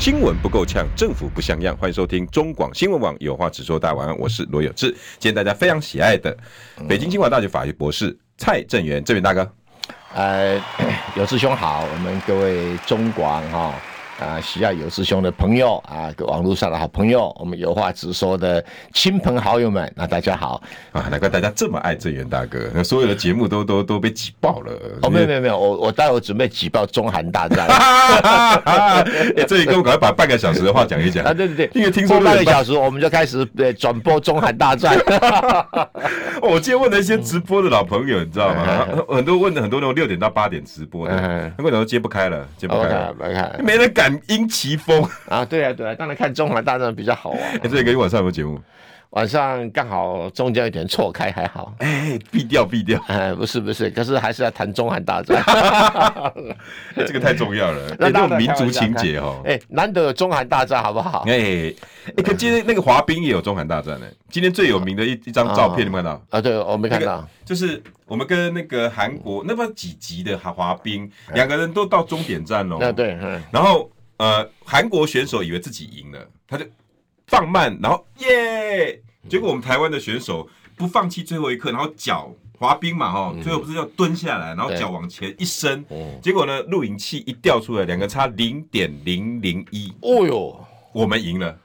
新闻不够呛，政府不像样。欢迎收听中广新闻网有话直说。大家晚安，我是罗有志。今天大家非常喜爱的北京清华大学法律博士蔡正元，正元大哥。呃，有志兄好，我们各位中广哈。啊，喜爱有师兄的朋友啊，网络上的好朋友，我们有话直说的亲朋好友们，那大家好啊！难怪大家这么爱郑源大哥，那所有的节目都都都被挤爆了。哦，没有没有没有，我我待会准备挤爆中韩大战。哎，这一个我赶快把半个小时的话讲一讲啊！对对对，因为听说半个小时我们就开始对转播中韩大战。我今天问了一些直播的老朋友，你知道吗？很多问的很多那种六点到八点直播的，很多人都接不开了，接不开了，没人敢。因其风啊，对啊，对啊，当然看中韩大战比较好玩。哎，这个晚上有没有节目？晚上刚好中间有点错开，还好。哎，避掉，避掉。哎，不是，不是，可是还是要谈中韩大战。这个太重要了，那种民族情节哦。哎，难得有中韩大战，好不好？哎，哎，可今天那个滑冰也有中韩大战呢。今天最有名的一一张照片，你们看到？啊，对，我没看到。就是我们跟那个韩国那么几级的滑滑冰，两个人都到终点站喽。啊，对，然后。呃，韩国选手以为自己赢了，他就放慢，然后耶！结果我们台湾的选手不放弃最后一刻，然后脚滑冰嘛，哈，最后不是要蹲下来，然后脚往前一伸，结果呢，录影器一调出来，两个差零点零零一，哦哟，我们赢了，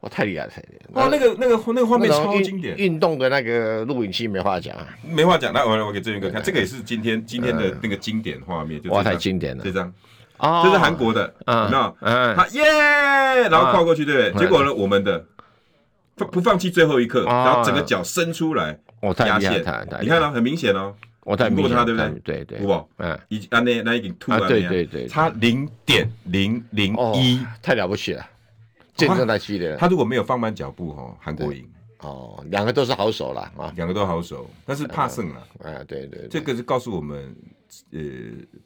哇，太厉害，太厉害！哇，那个那个那个画面超经典，运动的那个录影器没话讲啊，没话讲。那我我给正元哥看，这个也是今天今天的那个经典画面，哇，太经典了，这张。这是韩国的，有没有？他耶，然后跨过去，对不对？结果呢，我们的不不放弃最后一刻，然后整个脚伸出来，压线，你看到很明显哦，我太过他，对不对？对对，不，嗯，已啊那那已经突了，对对对，差零点零零一，太了不起了，见证太激烈了。他如果没有放慢脚步，哈，韩国赢。哦，两个都是好手了啊，两个都好手，但是怕胜了。哎，对对，这个是告诉我们，呃，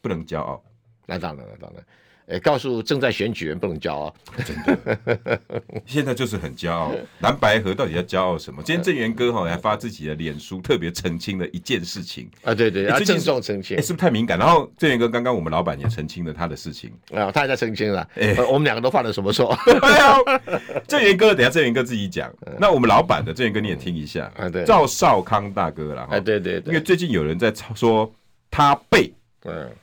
不能骄傲。那当然了，当然，诶，告诉正在选举人不能骄傲，真的，现在就是很骄傲。蓝白河到底要骄傲什么？今天正源哥哈还发自己的脸书，特别澄清了一件事情啊，对对，要郑重澄清，是不是太敏感？然后正源哥刚刚我们老板也澄清了他的事情啊，他也在澄清了，哎，我们两个都犯了什么错？正源哥，等下正源哥自己讲。那我们老板的正源哥你也听一下啊，对，赵少康大哥了，哎，对对，因为最近有人在说他被。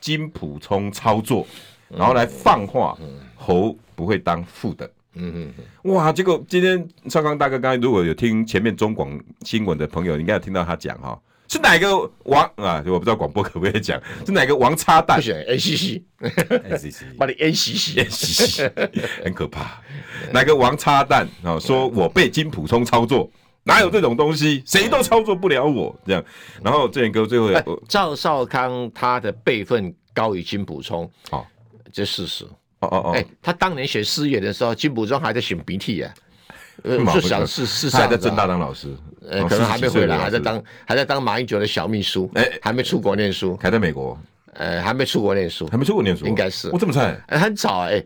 金普聪操作，然后来放话，侯不会当副的。嗯嗯，哇！结果今天少康大哥刚才如果有听前面中广新闻的朋友，应该有听到他讲哈，是哪个王啊？我不知道广播可不可以讲，是哪个王插蛋？不选 NCC，NCC，把你 NCC，NCC，很可怕。哪个王插蛋啊？说我被金普充操作。哪有这种东西？谁都操作不了我这样。然后正元哥最后，赵少康他的辈分高于金溥聪，哦，这事实。哦哦哦，哎，他当年选师爷的时候，金溥聪还在擤鼻涕啊。呃，就想是是还在正大当老师，呃，可能还没回来，还在当还在当马英九的小秘书，哎，还没出国念书，还在美国，呃，还没出国念书，还没出国念书，应该是。我这么菜，很早哎。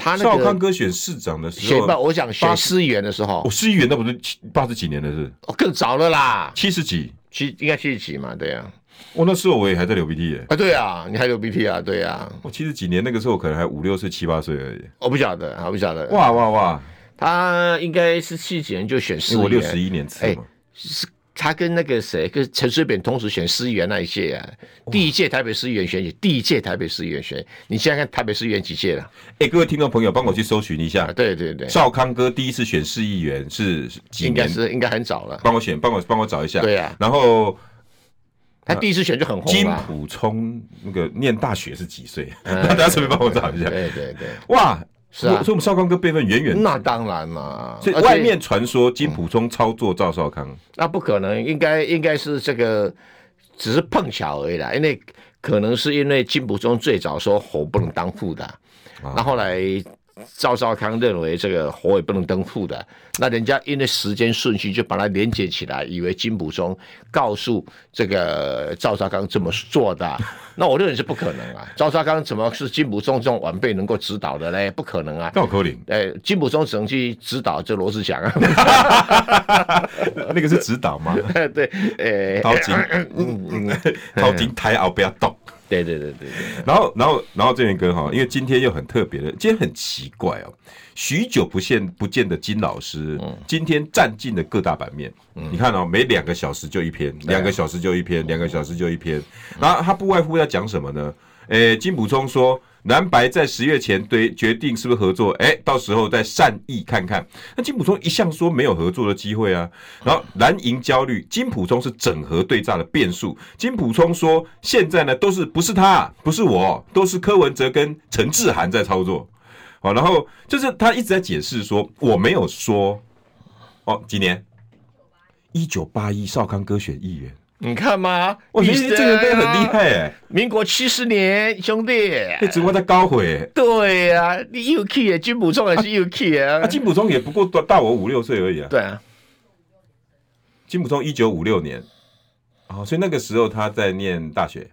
他少康哥选市长的时候，选我想选市议员的时候，我市议员那不是八十几年的事？哦，更早了啦，七十几，七应该七十几嘛，对呀。我那时候我也还在流鼻涕耶。啊，对啊，你还流鼻涕啊？对啊。我七十几年那个时候可能还五六岁、七八岁而已。我不晓得，我不晓得。哇哇哇！他应该是七几年就选市议员，我六十一年次嘛。是。他跟那个谁，跟陈水扁同时选市议员那一届啊，第一届台北市议员选举，第一届台北市议员选，你现在看台北市议员几届了？哎，各位听众朋友，帮我去搜寻一下。对对对，赵康哥第一次选市议员是几年？应该是应该很早了。帮我选，帮我帮我找一下。对呀。然后他第一次选就很红。金普聪那个念大学是几岁？大家顺便帮我找一下。对对对。哇！是啊，所以我们少康哥辈分远远。那当然嘛，所以外面传说金普中操作赵少康，那不可能，应该应该是这个只是碰巧而已啦。因为可能是因为金普中最早说侯不能当副的，那后来赵少康认为这个火也不能登副的，那人家因为时间顺序就把它连接起来，以为金溥聪告诉这个赵少康这么做的，那我认为是不可能啊！赵少康怎么是金溥聪这种晚辈能够指导的嘞？不可能啊！赵口令，哎，金溥聪只能去指导这罗志祥啊，那个是指导吗？对，哎，陶金，嗯嗯，陶金抬敖不要动。对对对对，然后然后然后这边哥哈，因为今天又很特别的，今天很奇怪哦，许久不见不见的金老师，今天占尽了各大版面。你看哦，每两个小时就一篇，两个小时就一篇，两个小时就一篇。然后他不外乎要讲什么呢？诶，金补充说。蓝白在十月前对决定是不是合作？哎，到时候再善意看看。那金普聪一向说没有合作的机会啊。然后蓝营焦虑，金普聪是整合对诈的变数。金普聪说，现在呢都是不是他，不是我，都是柯文哲跟陈志涵在操作。好，然后就是他一直在解释说，我没有说。哦，几年？一九八一，少康哥选议员。你看嘛？我觉得这个歌很厉害哎！民国七十年，兄弟，你只会在高回。对呀，你又 key 金溥聪还是又 key 啊？金溥聪也不过大大我五六岁而已啊。对啊，金溥聪一九五六年，哦，所以那个时候他在念大学。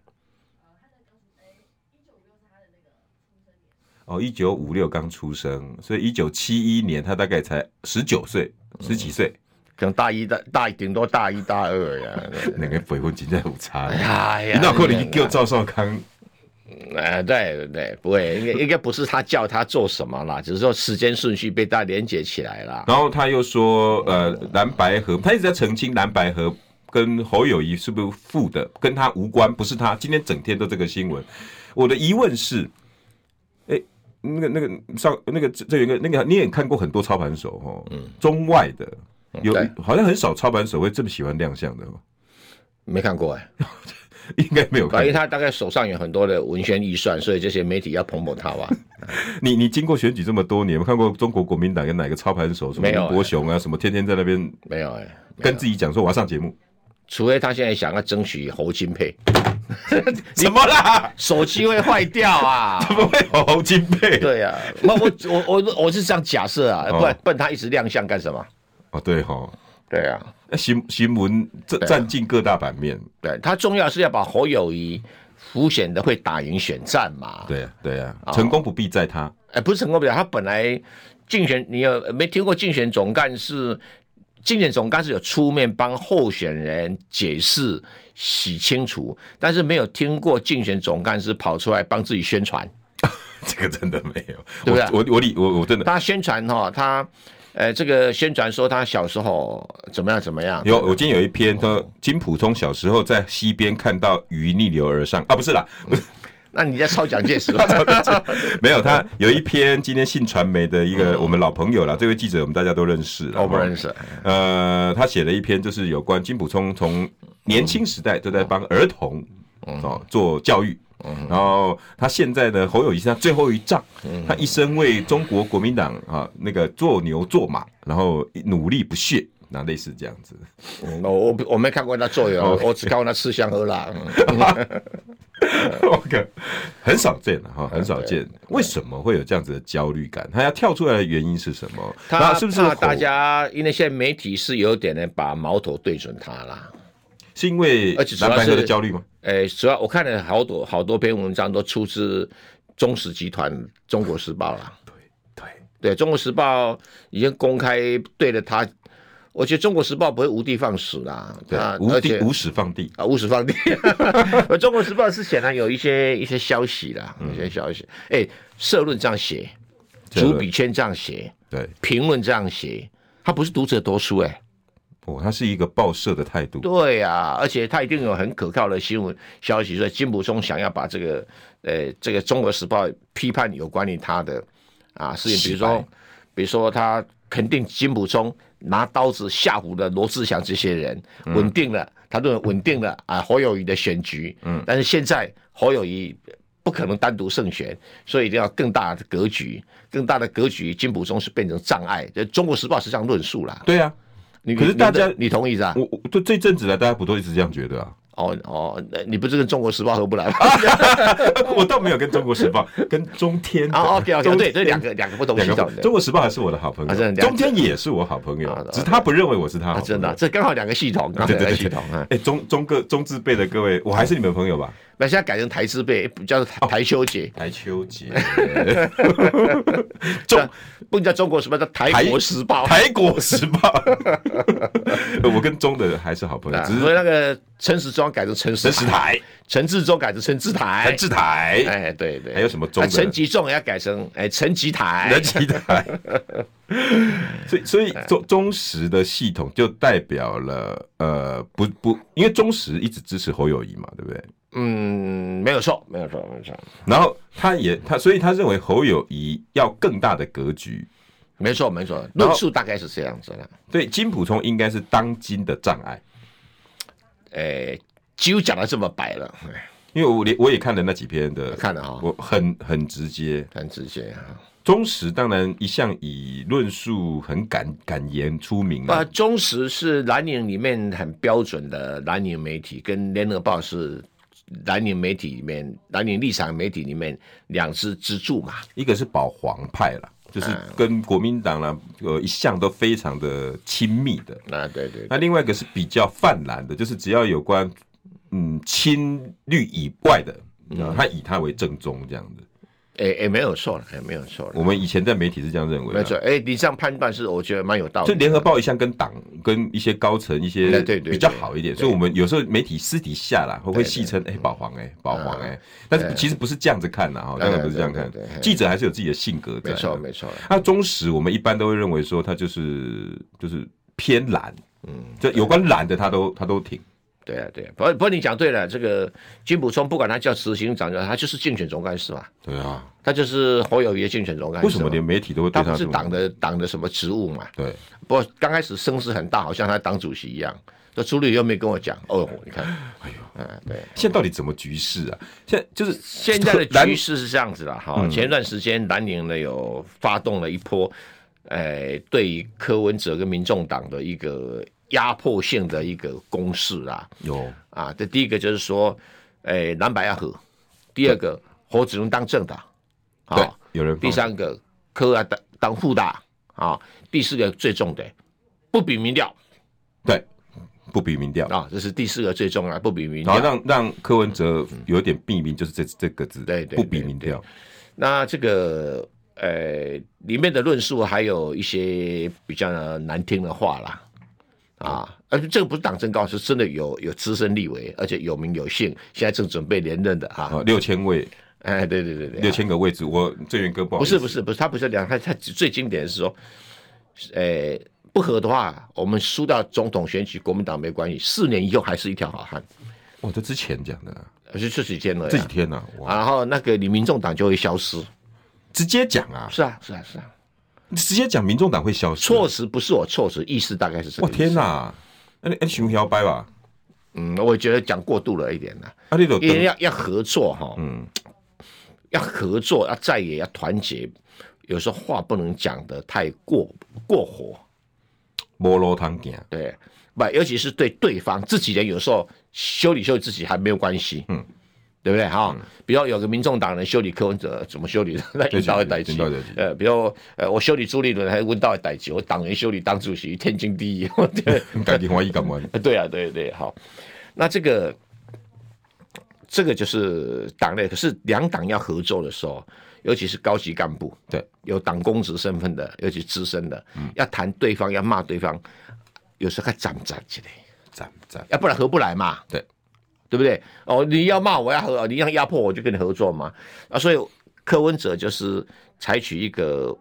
哦，一九五六刚出生，所以一九七一年他大概才十九岁，十几岁。可能大一、大大顶多大一、大二呀，那个辈分真的有差。哎呀，你哪可能叫赵少康？哎，对对，不会，应该应该不是他叫他做什么啦，只是说时间顺序被大家连接起来了。然后他又说，呃，蓝白河，他一直在澄清蓝白河跟侯友谊是不是负的，跟他无关，不是他。今天整天都这个新闻。我的疑问是，哎、欸，那个那个上那个这有一个那个你也看过很多操盘手哦，嗯，中外的。有好像很少操盘手会这么喜欢亮相的，没看过哎，应该没有看过。因为他大概手上有很多的文宣预算，所以这些媒体要捧捧他吧。你你经过选举这么多年，有没有看过中国国民党跟哪个操盘手什么吴伯雄啊，什么天天在那边没有哎，跟自己讲说我要上节目，除非他现在想要争取侯金配，怎么啦？手机会坏掉啊？怎么会有侯金配？对呀，我我我我我是这样假设啊，不然不然他一直亮相干什么？哦，对哈，对啊，新新闻占占尽各大版面，对他重要是要把侯友谊浮显的会打赢选战嘛，对啊，对啊，成功不必在他，哎、哦，不是成功不了，他本来竞选，你有没听过竞选总干事？竞选总干事有出面帮候选人解释洗清楚，但是没有听过竞选总干事跑出来帮自己宣传，这个真的没有，对不对？我我我我我真的，他宣传哈，他。呃，这个宣传说他小时候怎么样怎么样？有，我今天有一篇说金普聪小时候在溪边看到鱼逆流而上啊，不是啦，不是，那你在抄蒋介石？没有，他有一篇今天信传媒的一个我们老朋友了，这位记者我们大家都认识，我不认识。呃，他写了一篇就是有关金普聪从年轻时代都在帮儿童哦做教育。然后他现在呢，侯友谊是他最后一仗，他一生为中国国民党啊那个做牛做马，然后努力不懈，那类似这样子。我我我没看过他做牛，我只看过他吃香喝辣。OK，很少见哈，很少见。为什么会有这样子的焦虑感？他要跳出来的原因是什么？他是不是大家因为现在媒体是有点呢，把矛头对准他啦？是因为蓝白合的焦虑吗？诶，主要我看了好多好多篇文章，都出自中石集团《中国时报》啦。对对对，《中国时报》已经公开对了他，我觉得《中国时报》不会无地放矢啦。对啊，无地无矢放地啊，无矢放地。《中国时报》是显然有一些一些消息啦，一些消息。哎，社论这样写，主笔签这样写，对，评论这样写，他不是读者多书哎。哦，他是一个报社的态度。对呀、啊，而且他一定有很可靠的新闻消息，所以金溥聪想要把这个，呃，这个《中国时报》批判有关于他的啊事情，比如说，比如说他肯定金溥聪拿刀子吓唬了罗志祥这些人，稳定了，他认为稳定了啊侯友谊的选举。嗯，但是现在侯友谊不可能单独胜选，所以一定要更大的格局，更大的格局，金溥聪是变成障碍。这《中国时报》是这样论述了。对呀、啊。可是大家，你同意是吧？我我这这阵子来，大家不都一直这样觉得啊？哦哦，你不是跟中国时报合不来吗？我倒没有跟中国时报，跟中天。哦，OK OK，对，这两个两个不同系统的。中国时报还是我的好朋友，中天也是我好朋友，只是他不认为我是他。真的，这刚好两个系统，两个系统。哎，中中个中字辈的各位，我还是你们朋友吧？那现在改成台字辈，叫做台秋节。台秋节。中不叫中国时报，叫台国时报。台国时报。我跟中的还是好朋友，只是那个陈时中改成陈时台，陈志忠改成陈志台，陈志台。哎，对对。还有什么中？陈吉仲要改成哎陈吉台。陈吉台。所以所以中中时的系统就代表了呃不不，因为中时一直支持侯友谊嘛，对不对？嗯，没有错，没有错，没有错。然后他也他，所以他认为侯友谊要更大的格局。没错，没错，论述大概是这样子的。对，金普聪应该是当今的障碍。诶，就讲的这么白了，因为我连我也看了那几篇的，看了哈，我很很直接，很直接啊。中时当然一向以论述很敢敢言出名啊。中时是蓝营里面很标准的蓝营媒体，跟联合报是。蓝宁媒体里面，蓝营立场媒体里面两支支柱嘛，一个是保皇派了，就是跟国民党呢，呃，一向都非常的亲密的。啊，对对。那另外一个是比较泛蓝的，就是只要有关嗯亲绿以外的，嗯，他以他为正宗这样子。哎、欸、哎、欸，没有错了，哎、欸，没有错了。我们以前在媒体是这样认为的，没错。哎、欸，你这样判断是我觉得蛮有道理。就联合报一向跟党跟一些高层一些比较好一点，所以我们有时候媒体私底下啦会会戏称哎保皇哎保皇哎，但是其实不是这样子看的哈，当然不是这样看。记者还是有自己的性格的，没错没错。那中时我们一般都会认为说他就是就是偏蓝，嗯，就有关蓝的他都他都挺。对啊，对啊，不不过你讲对了，这个金溥聪不管他叫执行长，他就是竞选总干事嘛。对啊，他就是侯友宜的竞选总干事。为什么连媒体都会对他？他不是党的党的什么职务嘛？对。不过刚开始声势很大，好像他党主席一样。这朱立伦又没跟我讲哦，你看，哎呦，嗯，对。现在到底怎么局势啊？现在就是现在的局势是这样子了哈。嗯、前一段时间蓝营呢有发动了一波，哎，对于柯文哲跟民众党的一个。压迫性的一个攻势啊，有。啊，这第一个就是说，诶、欸，蓝白要合；第二个，侯只能当正的，对，有人；第三个，柯啊当当副大。啊；第四个最重的，不比民调，对，不比民调。啊，这是第四个最重要，不比民调，然后让让柯文哲有点避名，就是这这个字，对对，不比民调。那这个呃，里面的论述还有一些比较难听的话啦。啊，而且这个不是党政高，是真的有有资深立委，而且有名有姓，现在正准备连任的啊。六千位，哎，对对对对，六千个位置，我郑元哥不好。不是不是不是，他不是两，他他最经典的是说，诶，不合的话，我们输掉总统选举，国民党没关系，四年以后还是一条好汉。我这之前讲的，而且这几天了，这几天呢，然后那个你民众党就会消失，直接讲啊，是啊是啊是啊。你直接讲，民众党会消失？措辞不是我措辞，意思大概是这个。我天哪！那你熊摇摆吧？嗯，我觉得讲过度了一点呢。啊，你因为要要合作哈，嗯，要合作，要在也，要团结。有时候话不能讲的太过过火，无路通行。对，不，尤其是对对方自己人，有时候修理修理自己还没有关系。嗯。对不对哈？比如有个民众党人修理柯文哲，怎么修理？那引导的代级。呃，比如呃，我修理朱立伦，还问到的代级。我党员修理党主席，天经地义。对，改天欢喜干嘛？对啊，对对好。那这个这个就是党内，可是两党要合作的时候，尤其是高级干部，对，有党公职身份的，尤其资深的，嗯，要谈对方，要骂对方，有时候还站不站起来？站不站？要不然合不来嘛？对。对不对？哦，你要骂我要合，你要压迫我就跟你合作嘛。啊，所以柯文哲就是采取一个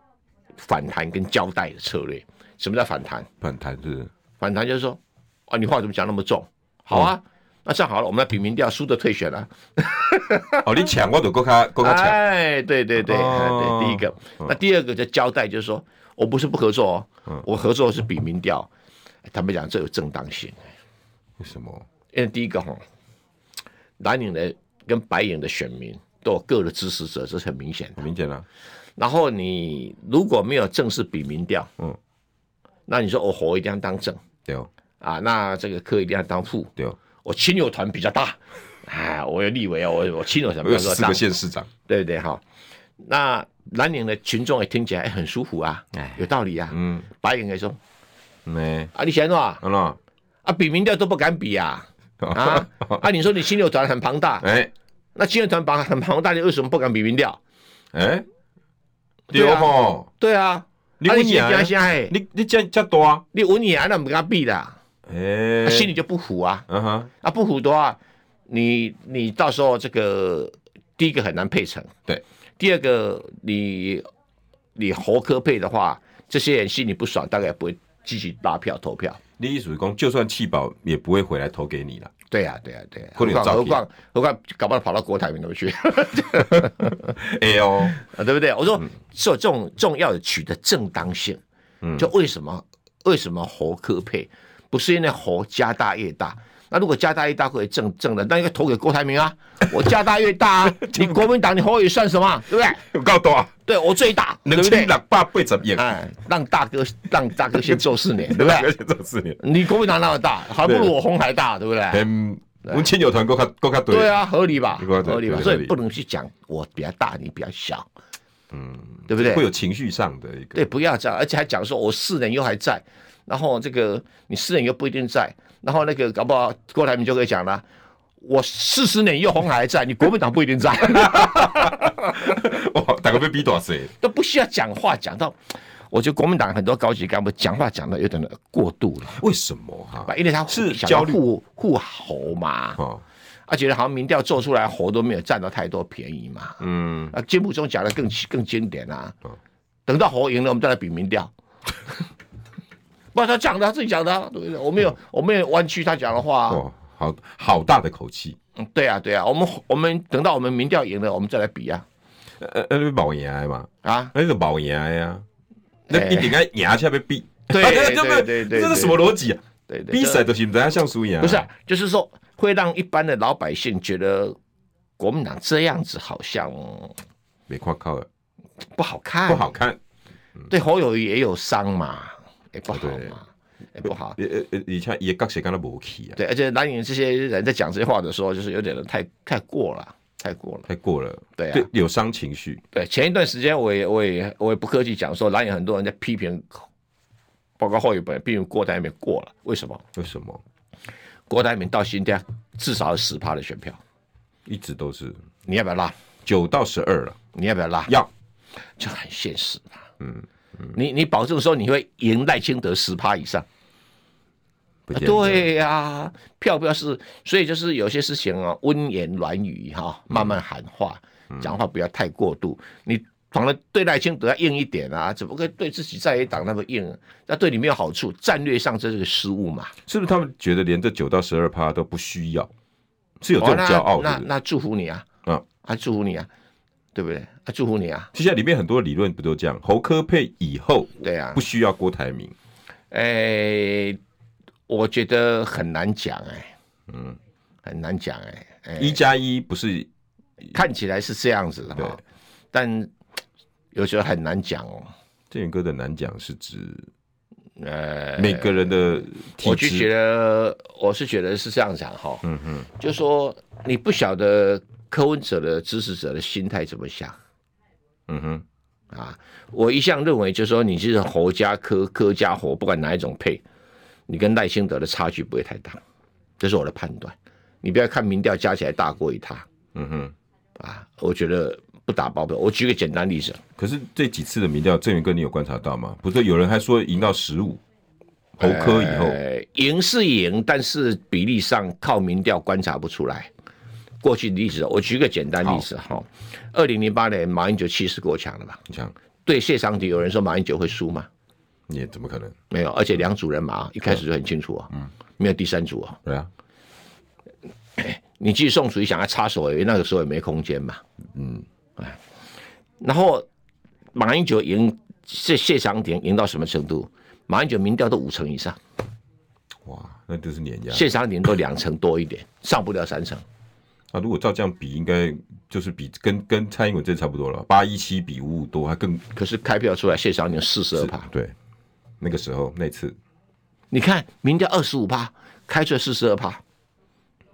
反弹跟交代的策略。什么叫反弹？反弹是反弹就是说，啊，你话怎么讲那么重？好啊，嗯、那这样好了，我们要比民调，输的退选了。哦，你抢我都够卡够卡抢。哎，对对对，哦、对，第一个。那第二个就交代，就是说我不是不合作哦，嗯、我合作是比民调。他们讲这有正当性。为什么？因为第一个哈。蓝营的跟白营的选民都有各的支持者，这是很明显的。很明显啊。然后你如果没有正式比民调，嗯，那你说我侯一定要当正，对哦。啊，那这个科一定要当副，对哦。我亲友团比较大，哎，我有立委啊，我我亲友团比较大，有四个县市长，对不对哈？那蓝营的群众也听起来很舒服啊，哎，有道理啊。嗯，白营也说，没啊，你嫌啊？啊，比民调都不敢比啊。啊。啊！你说你亲友团很庞大，哎，那亲友团庞很庞大，你为什么不敢比民调？哎，对啊，对啊，你文言，你你这这多啊，你文言那不跟他比的，哎，心里就不服啊，嗯哼，啊不服的话，你你到时候这个第一个很难配成，对，第二个你你侯科配的话，这些人心里不爽，大概也不会继续拉票投票。你意思是说，就算弃保也不会回来投给你了。对呀，对呀，对呀。何况何况何况，搞不好跑到国台民那边去。哎呦，啊，对不对？我说，说这种这种要的取得正当性。嗯，就为什么为什么侯科配？不是因为侯家大业大。那如果加大业大可以正正的，那应该投给郭台铭啊！我加大越大啊，你国民党你侯友算什么？对不对？有够大，对我最大，能千两百倍怎么样？哎，让大哥 让大哥先做四年，对不对？先做四年，你国民党那么大，还不如我红还大，对不对？嗯，我们亲友团够卡够卡对。对啊，合理吧？合理吧？所以不能去讲我比较大，你比较小，嗯，对不对？会有情绪上的一个。对，不要这样，而且还讲说我四年又还在，然后这个你四年又不一定在。然后那个搞不好郭台铭就可以讲了，我四十年以后鸿海还在，你国民党不一定在。哇，大概被逼多少岁？都不需要讲话讲到，我觉得国民党很多高级干部讲话讲的有点过度了。为什么哈？因为他是焦虑护护侯嘛，哦，他觉得好像民调做出来侯都没有占到太多便宜嘛。嗯，啊，节目中讲的更更经典啊。等到侯赢了，我们再来比民调。不，他讲的，他自己讲的，对不对？我没有，嗯、我没有弯曲他讲的话。哦，好好大的口气。嗯，对啊，对啊，我们我们等到我们民调赢了，我们再来比啊。呃呃，那保赢嘛？啊，那个保赢呀？那你应该赢下被比。对 对对对，这是什么逻辑啊？对对，比赛都是不怎像输赢。不是，就是说会让一般的老百姓觉得国民党这样子好像没夸靠了，不好看，不好看。对侯友宜也有伤嘛。也不好嘛，也不好。呃呃，你像也刚写刚才没气啊。对，而且蓝营这些人在讲这些话的时候，就是有点太太过了，太过了，太过了。对啊，有伤情绪。对，前一段时间我也我也我也不客气讲说，蓝营很多人在批评，包括后一本批评郭台铭过了，为什么？为什么？郭台铭到今天至少有十趴的选票，一直都是。你要不要拉？九到十二了，你要不要拉？要，就很现实嘛。嗯。你你保证说你会赢赖清德十趴以上？对呀、啊，票票是，所以就是有些事情啊，温言软语哈，慢慢喊话，讲话不要太过度。你反而对赖清德要硬一点啊，怎么可以对自己在野党那么硬？那对你没有好处，战略上这是个失误嘛？是不是他们觉得连这九到十二趴都不需要？是有这种骄傲？那那，那祝福你啊，啊，还祝福你啊。对不对？啊，祝福你啊！其实里面很多理论不都这样？侯科配以后，对啊，不需要郭台铭。哎、欸，我觉得很难讲哎、欸，嗯，很难讲哎、欸。一加一不是看起来是这样子的哈，对但有时候很难讲哦。振宇哥的难讲是指呃每个人的我就觉得我是觉得是这样讲哈，嗯嗯，就说你不晓得。柯文哲的支持者的心态怎么想？嗯哼，啊，我一向认为就是说，你是侯家柯，柯家侯，不管哪一种配，你跟赖清德的差距不会太大，这是我的判断。你不要看民调加起来大过于他。嗯哼，啊，我觉得不打包票。我举个简单例子，可是这几次的民调，振宇哥你有观察到吗？不是有人还说赢到十五，侯科以后赢是赢，但是比例上靠民调观察不出来。过去的例子，我举个简单例子哈。二零零八年马英九气势过强了吧？强。对谢长廷，有人说马英九会输吗？你怎么可能？没有，而且两组人马一开始就很清楚啊。嗯。没有第三组啊。对啊。你继续宋楚瑜想要插手，那个时候也没空间嘛。嗯。哎。然后马英九赢谢谢长廷赢到什么程度？马英九民调都五成以上。哇，那就是碾压。谢长廷都两成多一点，上不了三成。那、啊、如果照这样比，应该就是比跟跟蔡英文这差不多了，八一七比五五多，还更。可是开票出来，谢长廷四十二趴。对，那个时候那次，你看民调二十五趴，开出来四十二趴，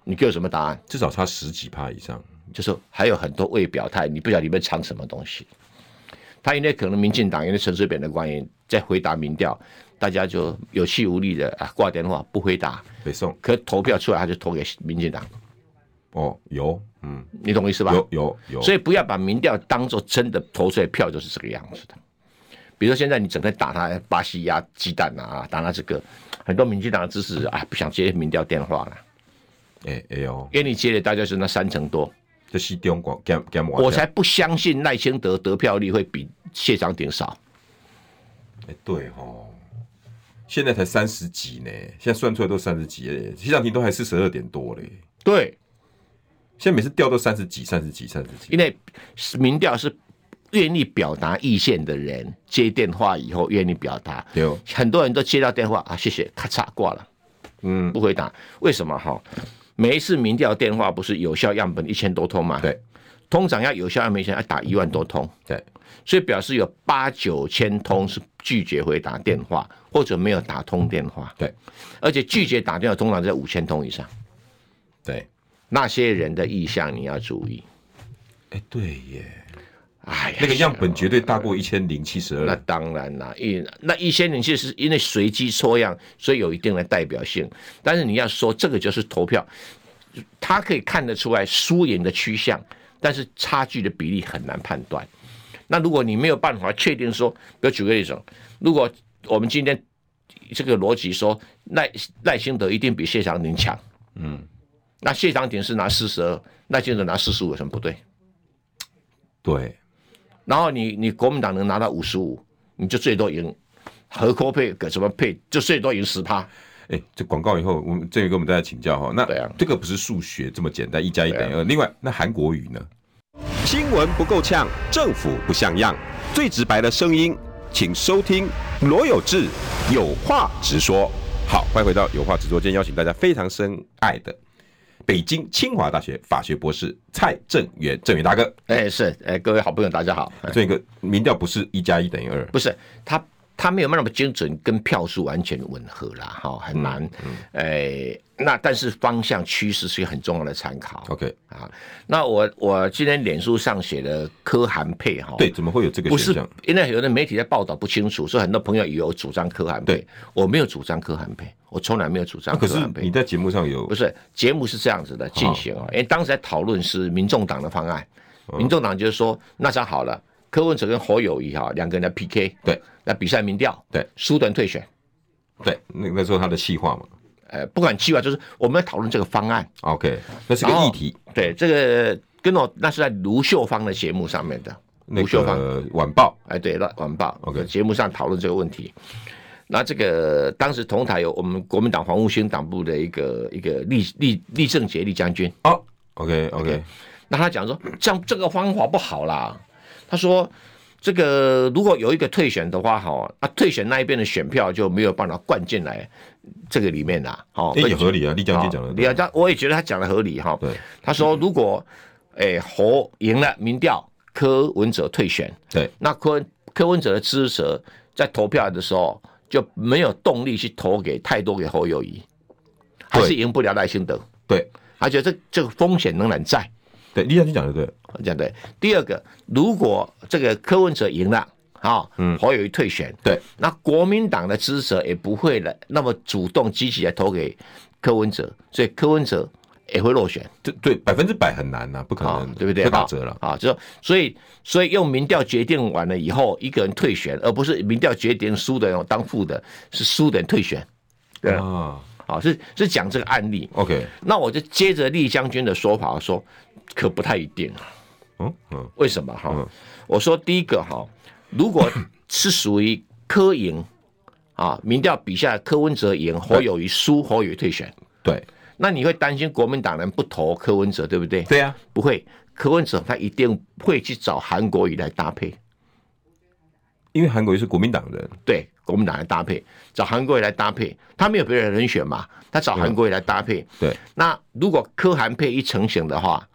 你给我什么答案？至少差十几趴以上，就是还有很多未表态，你不晓得里面藏什么东西。他因为可能民进党因为陈水扁的关系，在回答民调，大家就有气无力的啊挂电话不回答，北宋。可投票出来他就投给民进党。哦，有，嗯，你懂我意思吧？有有有。所以不要把民调当做真的投出来票就是这个样子的。比如说现在你整天打他巴西鸭鸡蛋啊，打他这个，很多民进党的支持者啊不想接民调电话了。哎哎呦，给你接的大概是那三成多。这是中国，我才不相信赖清德得票率会比谢长廷少。哎，对哦，现在才三十几呢，现在算出来都三十几嘞，谢长廷都还四十二点多嘞。对，现在每次调都三十几、三十几、三十几。因为民调是愿意表达意见的人接电话以后愿意表达，有很多人都接到电话啊，谢谢，咔嚓挂了，嗯，不回答，为什么哈？每一次民调电话不是有效样本一千多通吗？对，通常要有效样本要打一万多通。对，所以表示有八九千通是拒绝回答电话，或者没有打通电话。对，而且拒绝打电话通常在五千通以上。对，那些人的意向你要注意。哎，对耶。哎呀，那个样本绝对大过一千零七十二。那当然啦，一那一千零七十是因为随机抽样，所以有一定的代表性。但是你要说这个就是投票，他可以看得出来输赢的趋向，但是差距的比例很难判断。那如果你没有办法确定说，比如举个例子，如果我们今天这个逻辑说赖赖清德一定比谢长廷强，嗯，那谢长廷是拿四十二，赖清德拿四十五，有什么不对？对。然后你你国民党能拿到五十五，你就最多赢，合扣配给什么配，就最多赢十趴。哎，这广告以后，我们这个跟我们大家请教哈。那这个不是数学这么简单，一加一等于二。另外，那韩国语呢？新闻不够呛，政府不像样，最直白的声音，请收听罗有志有话直说。好，欢迎回到有话直说，今天邀请大家非常深爱的。北京清华大学法学博士蔡正元，正元大哥，哎、欸，是，哎、欸，各位好朋友，大家好。这个民调不是一加一等于二，不是他。他没有那么精准，跟票数完全吻合啦，哈，很难。哎，那但是方向趋势是一个很重要的参考。OK 啊，那我我今天脸书上写的柯韩配哈，对，怎么会有这个现象？不是，因为有的媒体在报道不清楚，所以很多朋友以为我主张柯韩配。对，我没有主张柯韩配，我从来没有主张柯韩配。可是你在节目上有？不是，节目是这样子的进行啊，因为当时在讨论是民众党的方案，民众党就是说那这样好了。柯文哲跟侯友谊哈两个人来 PK，对，来比赛民调，对，输的人退选，对，那那时候他的企划嘛，呃，不管企划，就是我们要讨论这个方案，OK，那是个议题，对，这个跟我那是在卢秀芳的节目上面的，卢秀芳。晚报，哎，对了，晚报，OK，节目上讨论这个问题，那这个当时同台有我们国民党黄复兴党部的一个一个立立立正杰立将军，哦，OK OK，那他讲说这样这个方法不好啦。他说：“这个如果有一个退选的话，哈，啊，退选那一边的选票就没有办法灌进来这个里面啦，好，也合理啊。李将军讲的，李将我也觉得他讲的合理哈。对，他说如果诶侯赢了民调，柯文哲退选，对，那柯柯文哲的支持者在投票的时候就没有动力去投给太多给侯友谊，还是赢不了赖清德。对，而且这这个风险仍然在。”对，李将军讲的对，讲的对。第二个，如果这个柯文哲赢了，啊，嗯，侯友宜退选，对，那国民党的支持者也不会来那么主动积极来投给柯文哲，所以柯文哲也会落选。对对，百分之百很难呐、啊，不可能，对不对？会打折了。啊，就所以所以用民调决定完了以后，一个人退选，而不是民调决定输的人当副的，是输的人退选，对。啊，好，是是讲这个案例。OK，那我就接着厉将军的说法说。可不太一定啊，嗯嗯，为什么哈？我说第一个哈，如果是属于柯赢啊，民调比下柯文哲赢，侯友宜输，侯友宜退选，对，那你会担心国民党人不投柯文哲，对不对？对啊，不会，柯文哲他一定会去找韩国瑜来搭配，因为韩国瑜是国民党人，对，国民党来搭配，找韩国瑜来搭配，他没有别人人选嘛，他找韩国瑜来搭配，对，那如果柯韩配一成型的话。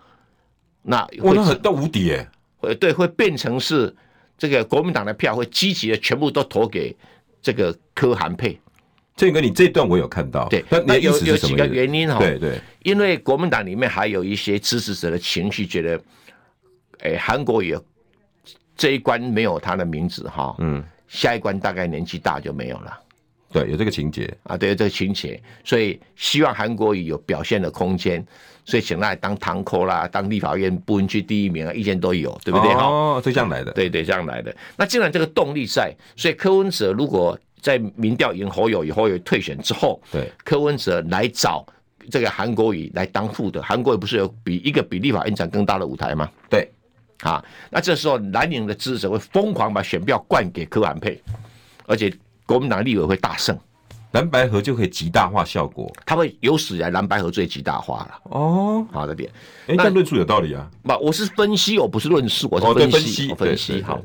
那我那很到无敌耶，会对，会变成是这个国民党的票会积极的全部都投给这个柯韩配，这个你这段我有看到，对，那有有几个原因哈，对对，因为国民党里面还有一些支持者的情绪，觉得，哎，韩国瑜这一关没有他的名字哈，嗯，下一关大概年纪大就没有了，对，有这个情节啊，对，有这个情节，所以希望韩国瑜有表现的空间，所以请他来当堂口啦，当立法院不分区第一名啊，意见都有，对不对？哦，是这样来的，对对，这样来的。那既然这个动力在，所以柯文哲如果。在民调赢侯友宜，侯友宜退选之后，对柯文哲来找这个韩国瑜来当副的，韩国瑜不是有比一个比立法院长更大的舞台吗？对，啊，那这时候蓝营的支持者会疯狂把选票灌给柯韩配，而且国民党立委会大胜，蓝白河就可以极大化效果，他会有史以来蓝白河最极大化了。哦，好的点，哎，这论述有道理啊。不，我是分析，我不是论述，我是分析，我分析好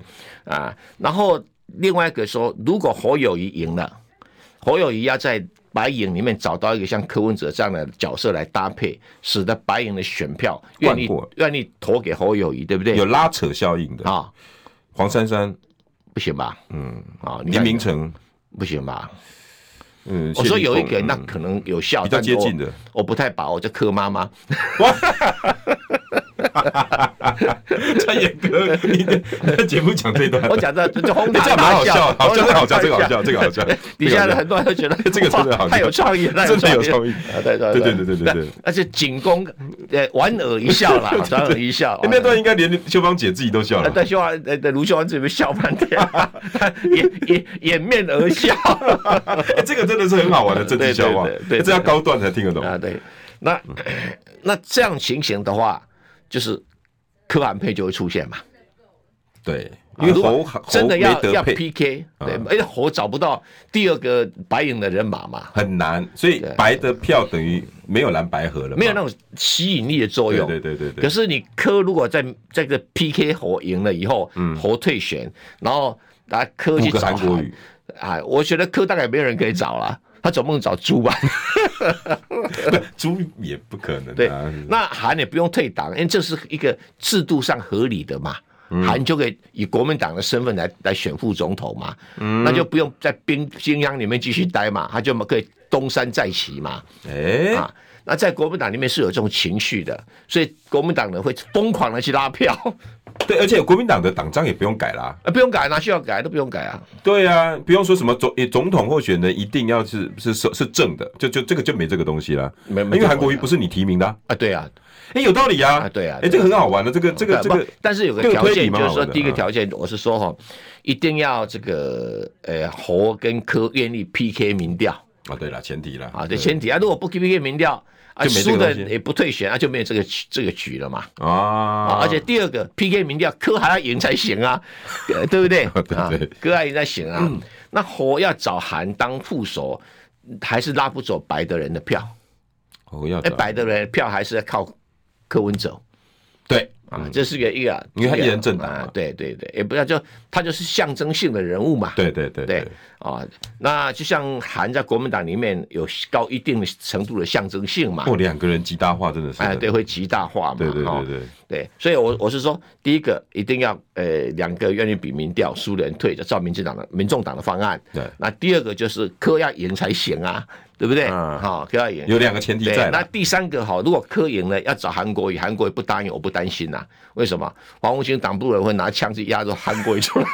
啊，然后。另外一个说，如果侯友谊赢了，侯友谊要在白影里面找到一个像柯文哲这样的角色来搭配，使得白影的选票愿意愿意投给侯友谊，对不对？有拉扯效应的啊。黄珊珊不行吧？嗯啊，林明成不行吧？嗯，我说有一个那可能有效，比较接近的，我不太把握，叫柯妈妈。蔡衍哥，你的节目讲这段，我讲这就轰 这样蛮好笑，好，这个好笑，这个好笑，这个好笑。底下的很多人都觉得 这个真的好，太有创意，真的有创意。对对对对对对对，而且仅供呃莞尔一笑啦，莞尔一笑。那段应该连秀芳姐自己都笑了。对，秀芳呃，卢秀芳这边笑半天，掩掩掩面而笑。这个真的是很好玩的政治笑话，对，这要高段才听得懂啊。对，那那这样情形的话。就是柯韩配就会出现嘛，对，因为侯真的要要 PK，对，而且侯找不到第二个白营的人马嘛，很难，所以白的票等于没有蓝白合了，没有那种吸引力的作用，对对对对。可是你柯如果在这个 PK 侯赢了以后，嗯，侯退选，然后来柯去找韩国瑜，啊，我觉得柯大概没有人可以找了。他总不能找猪吧？猪也不可能。对，那韩也不用退党，因为这是一个制度上合理的嘛。韩就可以以国民党的身份来来选副总统嘛，那就不用在冰冰箱里面继续待嘛，他就可以东山再起嘛。哎，啊，那在国民党里面是有这种情绪的，所以国民党人会疯狂的去拉票。对，而且国民党的党章也不用改啦，啊，不用改，哪需要改都不用改啊。对啊，不用说什么总总统候选人一定要是是是是正的，就就这个就没这个东西了。没，因为韩国瑜不是你提名的啊。对啊，哎，有道理啊。对啊，哎，这个很好玩的，这个这个这个。但是有个条件，就是说第一个条件，我是说哈，一定要这个呃侯跟柯愿意 PK 民调啊。对了，前提了啊，对前提啊，如果不 PK 民调。啊，输的也不退选啊，就没有这个这个局了嘛。啊，而且第二个 PK 民调，柯还要赢才行啊，对不 对？啊，柯还赢才行啊。那侯要找韩当副手，还是拉不走白的人的票。哦要，哎，白的人的票还是要靠柯文哲。对。啊，这是个一个，因为他一人政党啊，对对对，也不要就他就是象征性的人物嘛，对对对对。啊，那就像韩在国民党里面有高一定程度的象征性嘛，或，两个人极大化真的是，哎，对，会极大化嘛，对对对对。对，所以我我是说，第一个一定要呃两个愿意比民调，输人退，就照民进党的民众党的方案，对，那第二个就是科要赢才行啊。对不对？嗯，好，柯要赢有两个前提在。那第三个好，如果柯赢了，要找韩国瑜，韩国瑜不答应，我不担心呐、啊。为什么？黄复兴党部人会拿枪去压着韩国瑜出来？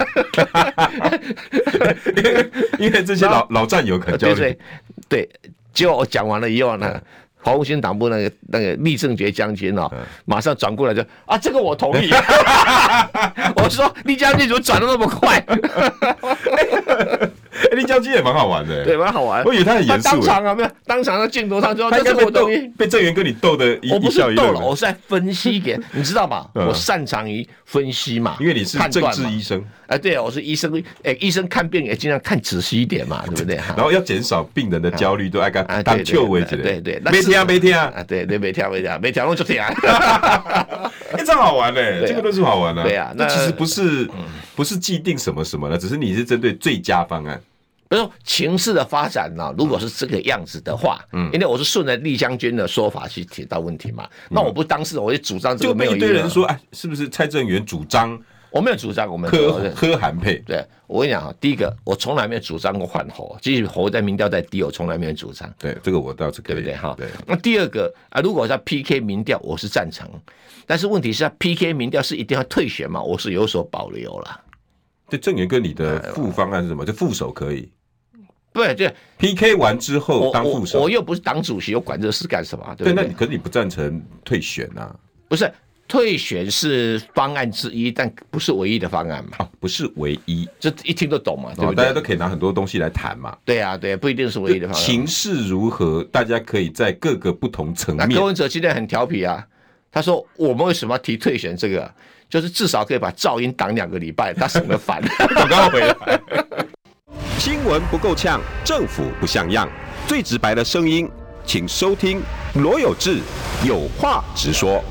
因为这些老老战友可交流。对对，结果我讲完了以后呢，黄复兴党部那个那个厉正觉将军哦，马上转过来就啊，这个我同意。我说厉将军怎么转的那么快？李将军也蛮好玩的，对，蛮好玩。我以为他很严肃。当场啊，没有当场的镜头，他说：“他应该被逗，被郑源跟你逗的一。”我不是逗了，我是在分析给你知道吗？我擅长于分析嘛，因为你是政治医生。哎，对啊，我是医生。哎，医生看病也尽量看仔细一点嘛，对不对？然后要减少病人的焦虑，都爱干当救为主。对对，没听啊，没听啊，对对，没听没听，没听我就听。哎，这好玩 嘞，这个都是好玩的。对啊，那其实不是不是既定什么什么的，只是你是针对最佳方案。比如说情势的发展呢，如果是这个样子的话，嗯，因为我是顺着厉将军的说法去提到问题嘛，那我不当事人，我就主张这个没有。就一堆人说，哎，是不是蔡正元主张我没有主张，我们喝喝韩配。对，我跟你讲啊，第一个，我从来没有主张过换侯，即使侯在民调在低，我从来没有主张。对，这个我倒是可以，对不对？哈，对。那第二个啊，如果是要 PK 民调，我是赞成，但是问题是要 PK 民调是一定要退选嘛？我是有所保留了。对正元跟，你的副方案是什么？就副手可以。对，对，PK 完之后当副手，我，我，我又不是党主席，我管这事干什么？对，对，那你可是你不赞成退选啊？不是，退选是方案之一，但不是唯一的方案嘛？啊，不是唯一，这一听都懂嘛？对不对？大家都可以拿很多东西来谈嘛？对啊，对，不一定是唯一的方案。形势如何，大家可以在各个不同层面。柯文哲今天很调皮啊，他说我们为什么要提退选？这个就是至少可以把噪音挡两个礼拜，他省得烦。我刚回来。新闻不够呛，政府不像样，最直白的声音，请收听罗有志有话直说。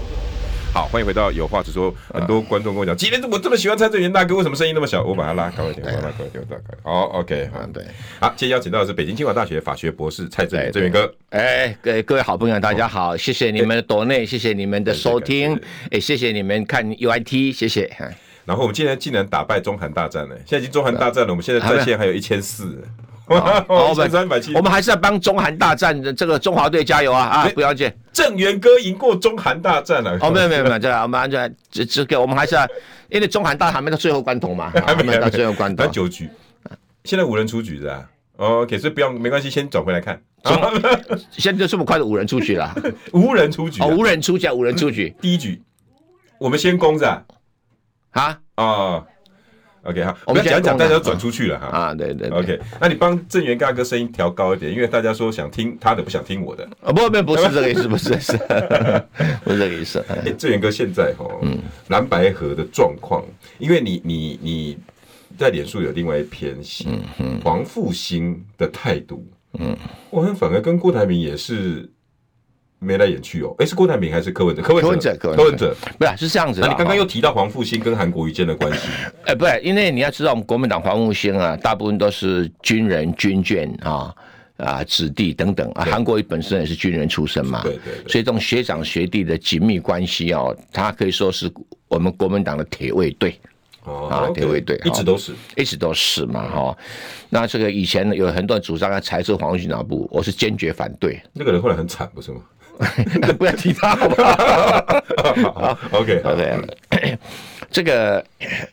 好，欢迎回到有话直说。很多观众跟我讲，今天我这么喜欢蔡正元大哥，为什么声音那么小？我把他拉高一点，我拉高一点，大概。好，OK，好，对。好，今天邀请到的是北京清华大学法学博士蔡正元，正元哥。哎，各各位好朋友，大家好，谢谢你们的抖内，谢谢你们的收听，哎，谢谢你们看 UIT，谢谢。然后我们今天竟然打败中韩大战了，现在已经中韩大战了，我们现在在线还有一千四，好，三百七，我们还是要帮中韩大战的这个中华队加油啊啊！不要紧，郑元哥赢过中韩大战了。哦，没有没有没有，这样我们安全这这个我们还是要，因为中韩大还没到最后关头嘛，还没到最后关头。九局，现在五人出局的，OK，所以不用没关系，先转回来看。现在就这么快的五人出局了，无人出局，哦，无人出局，无人出局，第一局我们先攻着。啊哦，OK 哈，我们讲讲，大家都转出去了哈。啊，对对，OK，那你帮正源大哥声音调高一点，因为大家说想听他的，不想听我的。啊，不不不是这个意思，不是是，不是这个意思。哎，正源哥现在哈，嗯，蓝白河的状况，因为你你你在脸书有另外一篇写，黄复兴的态度，嗯，我很反而跟郭台铭也是。眉来眼去哦，哎，是郭台铭还是柯文哲？柯文哲，柯文哲，不是是这样子。那你刚刚又提到黄复兴跟韩国瑜间的关系？哎，不是，因为你要知道，我们国民党黄复兴啊，大部分都是军人、军眷啊啊子弟等等啊。韩国瑜本身也是军人出身嘛，对对。所以这种学长学弟的紧密关系哦，他可以说是我们国民党的铁卫队啊，铁卫队一直都是，一直都是嘛哈。那这个以前有很多人主张要裁撤黄复兴党部，我是坚决反对。那个人后来很惨，不是吗？不要提他好不好？好，OK，OK。这个，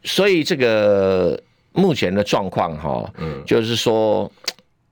所以这个目前的状况哈，嗯，就是说，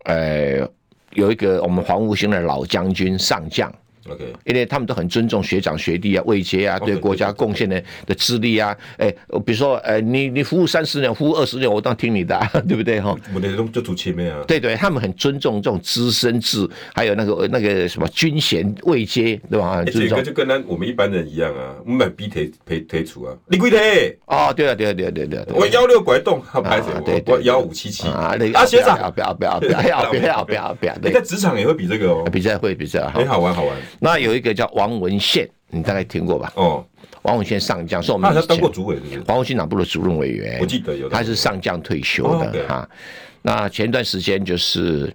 呃，有一个我们黄复兴的老将军上将。OK，因为他们都很尊重学长学弟啊，位阶啊，对国家贡献的的资历啊，哎，比如说，呃，你你服务三十年，服务二十年，我当然听你的，对不对哈？我那种就主前面啊。对对，他们很尊重这种资深制，还有那个那个什么军衔位阶，对吧？这个就跟咱我们一般人一样啊，我们买逼退退退出啊，你几退？哦，对啊，对啊，对啊，对啊，我幺六拐动，他拍谁？对，我幺五七七啊，啊，学长，不要不要不要不要不要不要不要，你在职场也会比这个哦，比赛会比赛很好玩好玩。那有一个叫王文宪，你大概听过吧？哦，王文宪上将，是我们他当过主委，的，王文宪党部的主任委员，我记得有，他是上将退休的哈。那前段时间就是，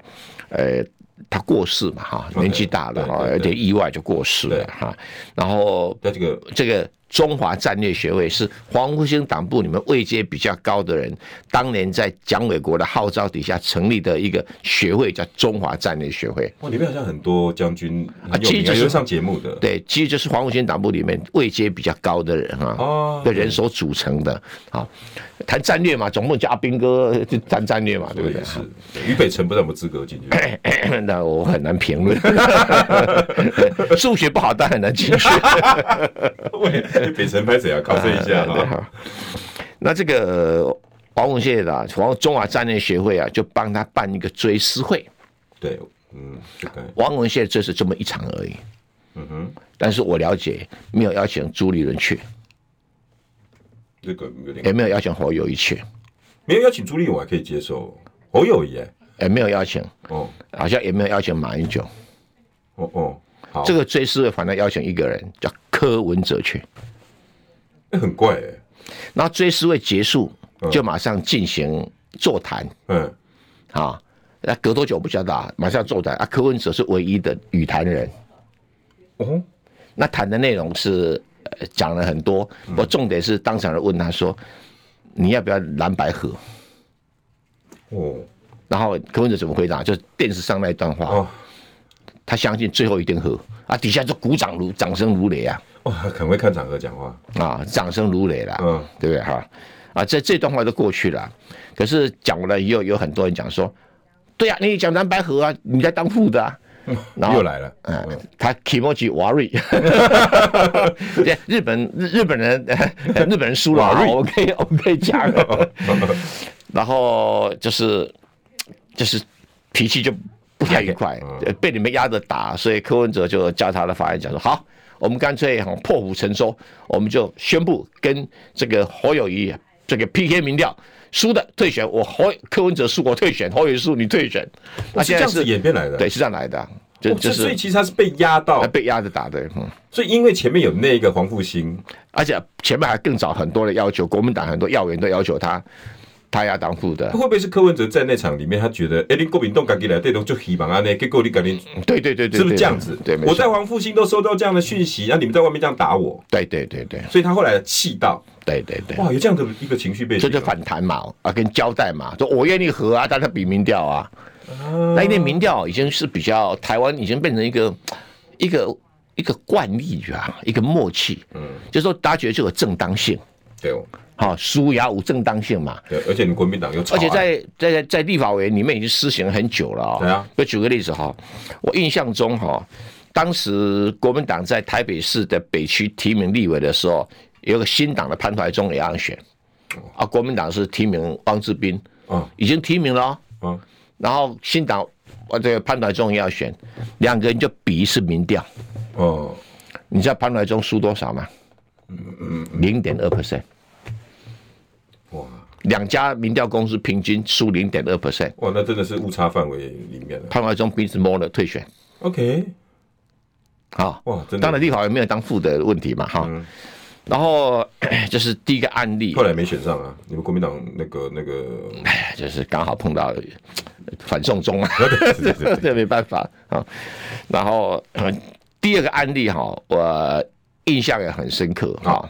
呃，他过世嘛哈，年纪大了哈，有点意外就过世了哈。然后这个这个。中华战略学会是黄复兴党部里面位阶比较高的人，当年在蒋纬国的号召底下成立的一个学会，叫中华战略学会。哇，里面好像很多将军啊，其实就是上节目的。对，其实就是黄复兴党部里面位阶比较高的人啊，的人所组成的。好，谈战略嘛，总不能叫阿兵哥就谈战略嘛，对不对？是。俞北辰不知道有没有资格进去？那我很难评论。数学不好，但很难进去。北辰拍谁啊？考虑一下哈。那这个黄文谢的黄中华战略学会啊，就帮他办一个追思会。对，嗯，王文谢就是这么一场而已。嗯哼。但是我了解，没有邀请朱立伦去。这个有点。也没有邀请侯友谊去。没有邀请朱立伦，我还可以接受。侯友谊也没有邀请。哦。好像也没有邀请马英九。哦哦。好。这个追思会反正邀请一个人，叫柯文哲去。那很怪哎，然后追思会结束，就马上进行座谈。嗯，啊，那隔多久不知道，马上座谈啊。柯文哲是唯一的语谈人。哦，那谈的内容是讲了很多，我重点是当场人问他说：“你要不要蓝白河？哦，然后柯文哲怎么回答？就是电视上那一段话，哦，他相信最后一定合啊，底下就鼓掌如掌声如雷啊，哇，很会看场合讲话。啊，掌声如雷了，嗯，对不对？哈？啊，这这段话都过去了，可是讲完了以后，有很多人讲说，对啊，你讲蓝白河啊，你在当副的啊。然后又来了，嗯，他 Kimoji worry，日本日本人 日本人输了，我们可以我们可以讲，然后就是就是脾气就不太愉快，被你们压着打，所以柯文哲就叫他的法院讲说，好，我们干脆破釜沉舟，我们就宣布跟这个侯友谊这个 PK 民调。输的退选，我侯柯文哲输，我退选，侯友宜输，你退选。那现在是演变来的，对，是这样来的，就就是，所以其实他是被压到，被压着打的，嗯。所以因为前面有那个黄复兴，而且前面还更早很多的要求，国民党很多要员都要求他。他要当副的，会不会是柯文哲在那场里面，他觉得，哎，你国民党赶紧来，这种就希望啊，那给国你赶紧，对对对对，是不是这样子？对，我在黄复兴都收到这样的讯息，那你们在外面这样打我，对对对对，所以他后来气到，对对对，哇，有这样的一个情绪背景，这就反弹嘛，啊，跟交代嘛，说我愿意和啊，但他比民调啊，那因为民调已经是比较台湾已经变成一个一个一个惯例啊，一个默契，嗯，就是说大家觉得这有正当性，对哦。好，输也无正当性嘛。对，而且你国民党又，而且在在在立法委员里面已经施行很久了啊。对啊。就举个例子哈，我印象中哈，当时国民党在台北市的北区提名立委的时候，有个新党的潘怀忠也要选，啊，国民党是提名汪志斌，嗯，已经提名了，嗯，然后新党我这个潘怀忠也要选，两个人就比一次民调，哦，你知道潘怀忠输多少吗？嗯嗯，零点二 percent。哇，两家民调公司平均输零点二 percent，哇，那真的是误差范围里面了。潘怀忠鼻子摸了退选，OK，好，哇，当然立法也没有当副的问题嘛，哈、嗯，然后 这是第一个案例，后来没选上啊，你们国民党那个那个，哎，就是刚好碰到反送中啊，这没办法啊，然后第二个案例哈，我印象也很深刻啊。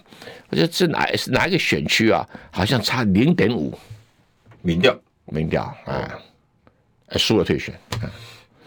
我觉得是哪是哪一个选区啊？好像差零点五，民调民调啊，输了退选。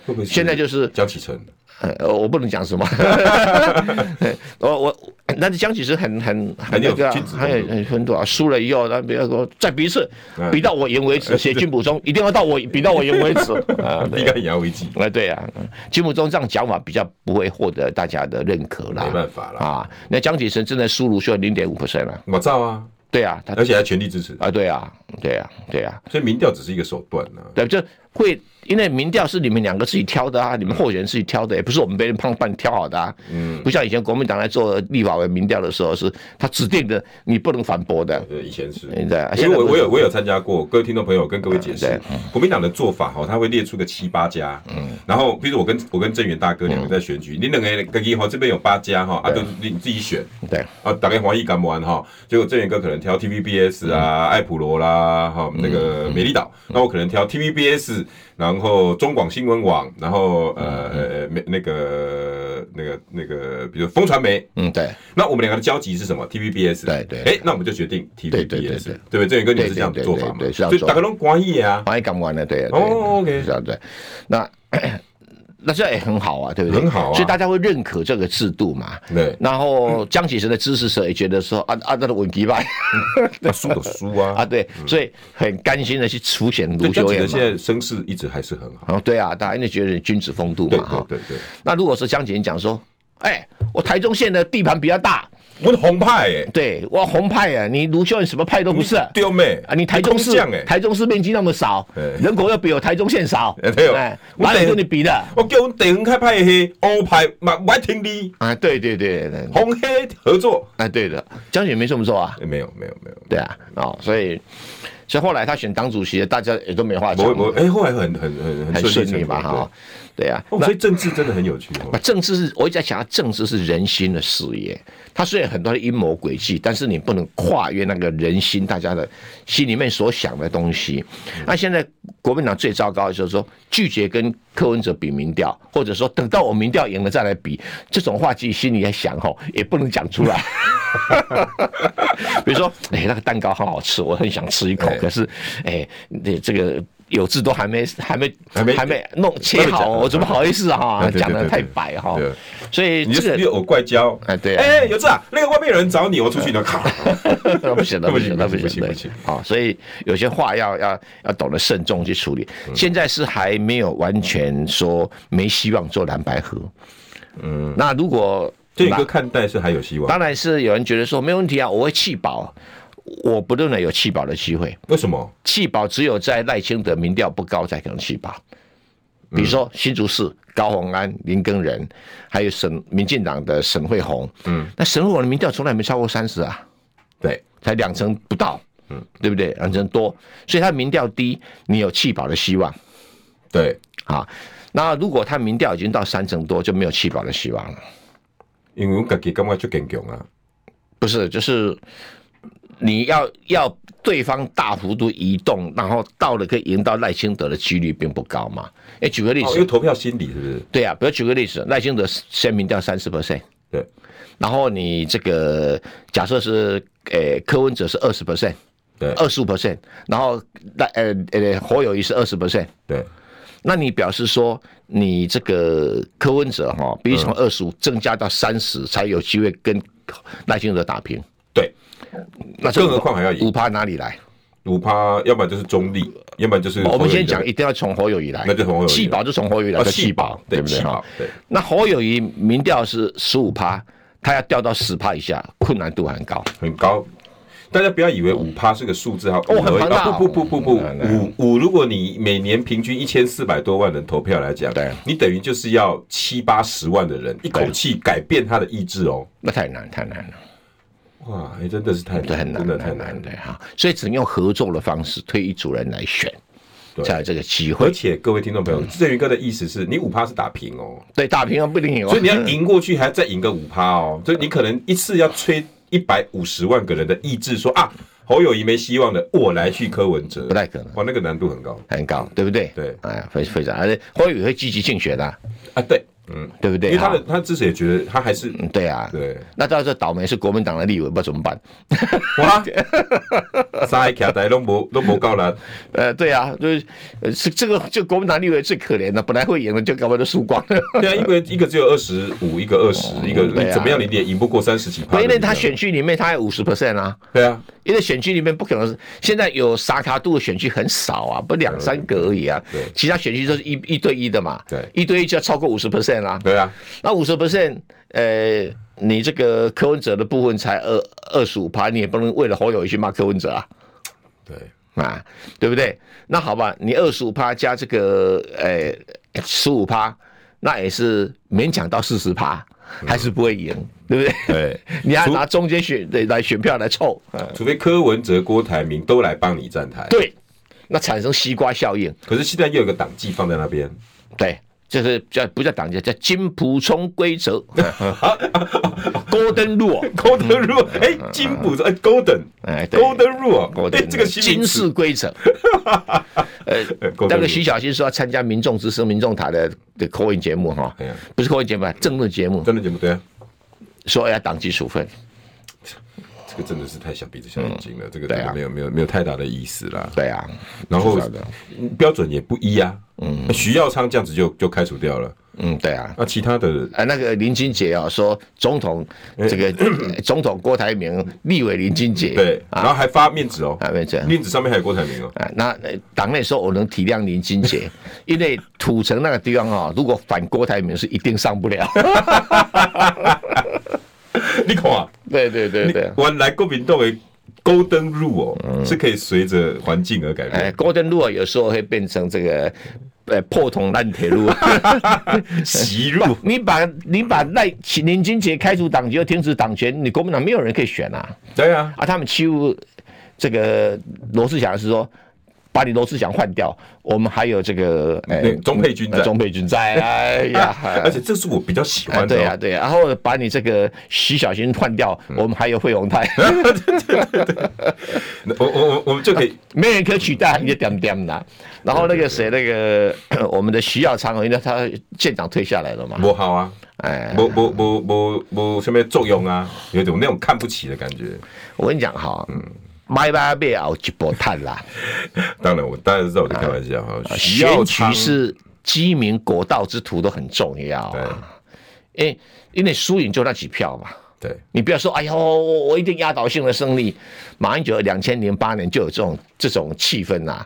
会不会现在就是江启臣？呃，我不能讲什么。我我，但是江启臣很很很那个，还有很很多啊。输了以后，那比如说再比一次，比到我赢为止。写金补中一定要到我比到我赢为止 啊，应该也要为止。哎，对啊，金补中这样讲法比较不会获得大家的认可啦。没办法啦啊，那江启臣真的输卢秀燕零点五 percent 了。我照啊，对啊，他而且还全力支持啊，对啊，对啊，对啊。所以民调只是一个手段呢。对，就会。因为民调是你们两个自己挑的啊，你们候选人自己挑的，也不是我们别人帮帮你挑好的啊。嗯，不像以前国民党来做立法委民调的时候，是他指定的，你不能反驳的。对，以前是。对，因为我我有我有参加过，各位听众朋友跟各位解释，国民党的做法哈，他会列出个七八家，嗯，然后比如我跟我跟郑源大哥两个在选举，你两个跟一号这边有八家哈，啊，都你自己选，对，啊，大概华裔敢玩哈，结果郑源哥可能挑 TVBS 啊、爱普罗啦，哈，那个美丽岛，那我可能挑 TVBS。然后中广新闻网，然后呃呃那个那个那个，比如风传媒，嗯对，那我们两个的交集是什么？TVBS，对对，哎，那我们就决定 TVBS，对对对，对不对？这个跟你是这样做法嘛？对，所以大家都关意啊，关意干完的，对，哦，OK，这样对，那。那这也很好啊，对不对？很好啊，所以大家会认可这个制度嘛。对。然后江启臣的支持者也觉得说，啊啊，那个稳基吧，输有输啊。啊，对，所以很甘心的去出选卢修燕。现在声势一直还是很好。哦，对啊，大家因为觉得君子风度嘛，哈。对对。那如果是江启臣讲说，哎，我台中县的地盘比较大。我是红派哎，对，我红派啊，你卢秀燕什么派都不是，对没啊？你台中市，台中市面积那么少，人口又比我台中县少，对哦，哪里跟你比的？我叫我们地方开派黑欧派，嘛我听你啊，对对对，红黑合作，哎，对的，江姐没这么做啊，没有没有没有，对啊，哦，所以。所以后来他选党主席，大家也都没话讲。我我哎，后来很很很很顺利嘛哈。对啊，哦、所以政治真的很有趣。那政治是，我一直在想，政治是人心的事业。它虽然很多的阴谋诡计，但是你不能跨越那个人心，大家的心里面所想的东西。那现在国民党最糟糕的就是说，拒绝跟柯文哲比民调，或者说等到我民调赢了再来比，这种话自己心里在想吼，也不能讲出来。比如说，哎，那个蛋糕很好吃，我很想吃一口，可是，哎，这这个。有字都还没还没还没还没弄切好，我怎么好意思啊？讲的太白哈，所以你就是有怪交？哎，对，哎，有字啊，那个外面有人找你，我出去你就卡，不行，不行，不行，不行，好，所以有些话要要要懂得慎重去处理。现在是还没有完全说没希望做蓝白合，嗯，那如果这个看待是还有希望，当然是有人觉得说没问题啊，我会弃保。我不认为有弃保的机会。为什么？弃保只有在赖清德民调不高才可能弃保。比如说新竹市高虹安、林根仁，还有省民进党的沈惠虹。嗯，那沈惠虹的民调从来没超过三十啊。对，才两成不到。嗯，对不对？两成多，所以他民调低，你有弃保的希望。对，啊，那如果他民调已经到三成多，就没有弃保的希望了。因为我自己感觉就更强啊。不是，就是。你要要对方大幅度移动，然后到了可以赢到赖清德的几率并不高嘛？哎，举个例子，因为投票心理是不是？对啊，比如举个例子，赖清德先民掉三十 percent，对，然后你这个假设是诶柯文哲是二十 percent，对，二十五 percent，然后赖呃呃侯友谊是二十 percent，对，那你表示说你这个柯文哲哈，必须从二十五增加到三十才有机会跟赖清德打平，对。那更何况还要赢五趴哪里来？五趴，要不然就是中立，要不然就是我们先讲，一定要从侯友宜来，那就从侯友宜，弃保就从侯友宜来，弃保对不对？对。那侯友宜民调是十五趴，他要掉到十趴以下，困难度很高，很高。大家不要以为五趴是个数字哈，哦，很庞大。不不不不不，五五，如果你每年平均一千四百多万人投票来讲，对，你等于就是要七八十万的人一口气改变他的意志哦，那太难太难了。哇，哎，真的是太难，很难，真的太难，对哈，所以只能用合作的方式推一组人来选，才有这个机会。而且各位听众朋友，振宇哥的意思是你五趴是打平哦，对，打平哦，不一定赢哦，所以你要赢过去，还要再赢个五趴哦，所以你可能一次要吹一百五十万个人的意志，说啊，侯友谊没希望的，我来去柯文哲，不太可能，哇，那个难度很高，很高，对不对？对，哎呀，非非常，而且侯友宜会积极竞选的，啊，对。嗯，对不对？因为他的他支持也觉得他还是嗯，对啊，对。那到时候倒霉是国民党的立委，不知道怎么办？哇，三卡台都没都没够了。呃，对啊，就是是这个就国民党立委最可怜的，本来会赢的就搞不好就输光了。对啊，因为一个只有二十五，一个二十，一个你怎么样你也赢不过三十几趴。因为他选区里面他有五十 percent 啊。对啊，因为选区里面不可能是现在有沙卡度的选区很少啊，不两三个而已啊。对，其他选区都是一一对一的嘛。对，一对一就要超过五十 percent 啊。对啊。那五十 percent，呃，你这个柯文哲的部分才二二十五趴，你也不能为了侯友宜去骂柯文哲啊。对啊，对不对？那好吧，你二十五趴加这个呃十五趴，那也是勉强到四十趴，还是不会赢，对不对？对，你要拿中间选对来选票来凑，除非柯文哲、郭台铭都来帮你站台，对，那产生西瓜效应。可是现在又有个党纪放在那边，对。就是叫不叫党纪，叫金普聪规则。Golden Rule，Golden Rule，哎，金溥聪，哎，Golden，哎，Golden Rule，哎，这个金氏规则。呃，那个徐小新说要参加民众之声、民众塔的的口音节目哈，不是口音节目，政论节目，政论节目对啊，说要党纪处分。这个真的是太小鼻子小眼睛了，这个没有没有没有太大的意思啦。对啊，然后标准也不一啊。嗯，徐耀昌这样子就就开除掉了。嗯，对啊。那其他的，啊，那个林金杰啊，说总统这个 总统郭台铭，立委林金杰，对，然后还发面子哦，面子，面子上面还有郭台铭哦。那党内说我能体谅林金杰，因为土城那个地方啊，如果反郭台铭是一定上不了。你看啊，对对对对，原来国民党诶。Golden Rule 哦，是可以随着环境而改变。哎，Golden Rule 有时候会变成这个呃破铜烂铁路，息入。你把你把赖林金杰开除党籍，又停止党权，你国民党没有人可以选啊。对啊，啊，他们欺负这个罗志祥是说，把你罗志祥换掉，我们还有这个哎，钟沛君在，钟沛君在，哎呀，而且这是我比较喜欢的，对呀对呀，然后把你这个徐小新换掉，我们还有费永泰，我我我我们就可以，没人可取代，你就点点的。然后那个谁，那个 我们的徐耀昌，因为他舰长退下来了嘛，不好啊，哎，不不不不不，什么作用啊？有种那种看不起的感觉。我跟你讲哈，嗯。买买买熬一波碳啦！当然，我当然知道我在开玩笑哈。选举是鸡鸣国道之徒都很重要啊，因为因为输赢就那几票嘛。对，你不要说哎呦，我我一定压倒性的胜利。马英九两千零八年就有这种这种气氛呐，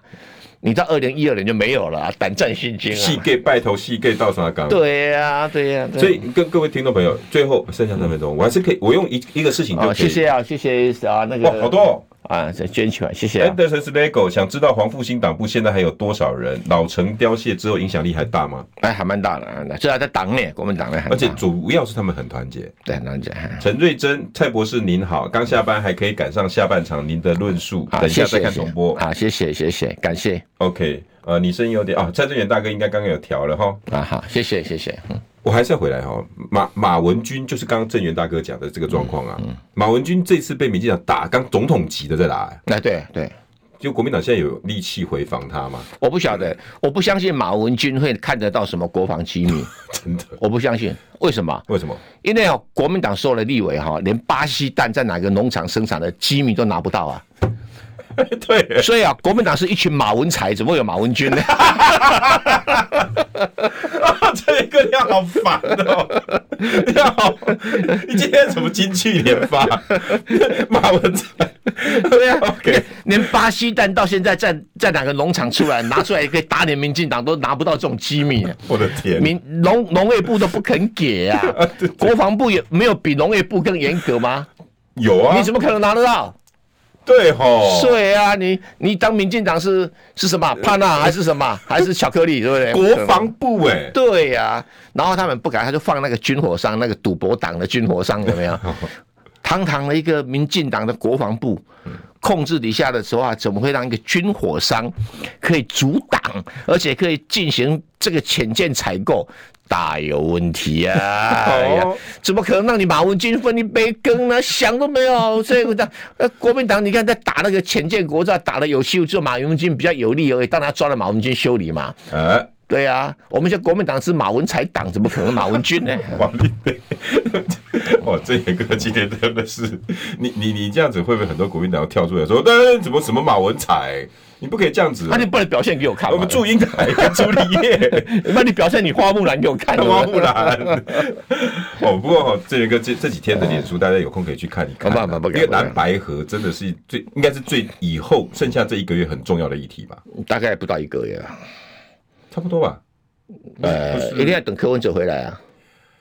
你到二零一二年就没有了，胆战心惊啊。戏给拜头，戏给到啥岗？对呀，对呀。所以跟各位听众朋友，最后剩下三分钟，我还是可以，我用一一个事情就可以。谢谢啊，谢谢啊，那个哇，好多。啊，再捐起来，谢谢、啊。Anderson Lego 想知道黄复兴党部现在还有多少人？老成凋谢之后，影响力还大吗？哎，还蛮大的，这还在党内，国民党内，而且主要是他们很团结，对，团结。陈瑞珍，蔡博士您好，刚下班还可以赶上下半场您的论述，等一下再看重播。好，谢谢，谢谢，感谢。OK，呃，你声音有点啊，蔡正元大哥应该刚刚有调了哈。啊，好，谢谢，谢谢。嗯。我还是要回来哈，马马文君就是刚刚正元大哥讲的这个状况啊。马文君这次被民进党打，刚总统级的在打。哎，对对，就国民党现在有力气回防他吗？我不晓得，我不相信马文君会看得到什么国防机密，真的，我不相信。为什么？为什么？因为哦，国民党收了立委哈，连巴西蛋在哪个农场生产的机密都拿不到啊。对，所以啊，国民党是一群马文才，怎么会有马文君呢？这个料好烦哦！料好，你今天怎么金句连发？马文才，对呀，OK。连巴西蛋到现在在在哪个农场出来拿出来可以打脸民进党，都拿不到这种机密。我的天，民农农业部都不肯给啊！国防部也没有比农业部更严格吗？有啊，你怎么可能拿得到？对吼，对啊，你你当民进党是是什么帕纳还是什么 还是巧克力，对不对？国防部哎、欸，对呀、啊，然后他们不敢，他就放那个军火商，那个赌博党的军火商有没有？堂堂的一个民进党的国防部控制底下的时候啊，怎么会让一个军火商可以阻挡，而且可以进行这个潜舰采购？大有问题啊！哎呀，怎么可能让你马文君分一杯羹呢？想都没有。这个呃，国民党你看在打那个浅见国战，打的有气，只有马文君比较有利而已。当然抓了马文君修理嘛。呃，对呀、啊，我们现在国民党是马文才党，怎么可能马文君呢？王立飞，哇，这个哥今天真的是，你你你这样子会不会很多国民党要跳出来说，那怎么什么马文才？你不可以这样子，那你不能表现给我看。我们祝英台跟朱丽叶，那你表现你花木兰给我看。花木兰。哦，不过这个这这几天的脸书，大家有空可以去看一看。因为蓝白河真的是最应该是最以后剩下这一个月很重要的议题吧？大概不到一个月啊，差不多吧。呃，一定要等柯文哲回来啊，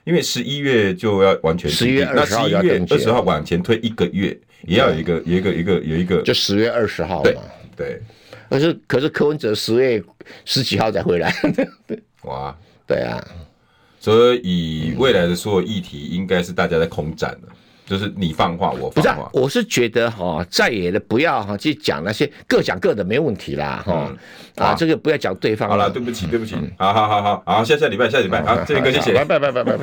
因为十一月就要完全十一月二十号，二十号往前推一个月，也要有一个有一个一个有一个，就十月二十号嘛。对。可是可是柯文哲十月十几号才回来，哇，对啊，所以未来的所有议题应该是大家在空战了，就是你放话我放话。不是、啊，我是觉得哈，在野的不要哈去讲那些各讲各的没问题啦哈、嗯、啊，这个不要讲对方。好了，对不起对不起，好好好好好，下下礼拜下礼拜好，这个谢谢，拜拜拜拜拜。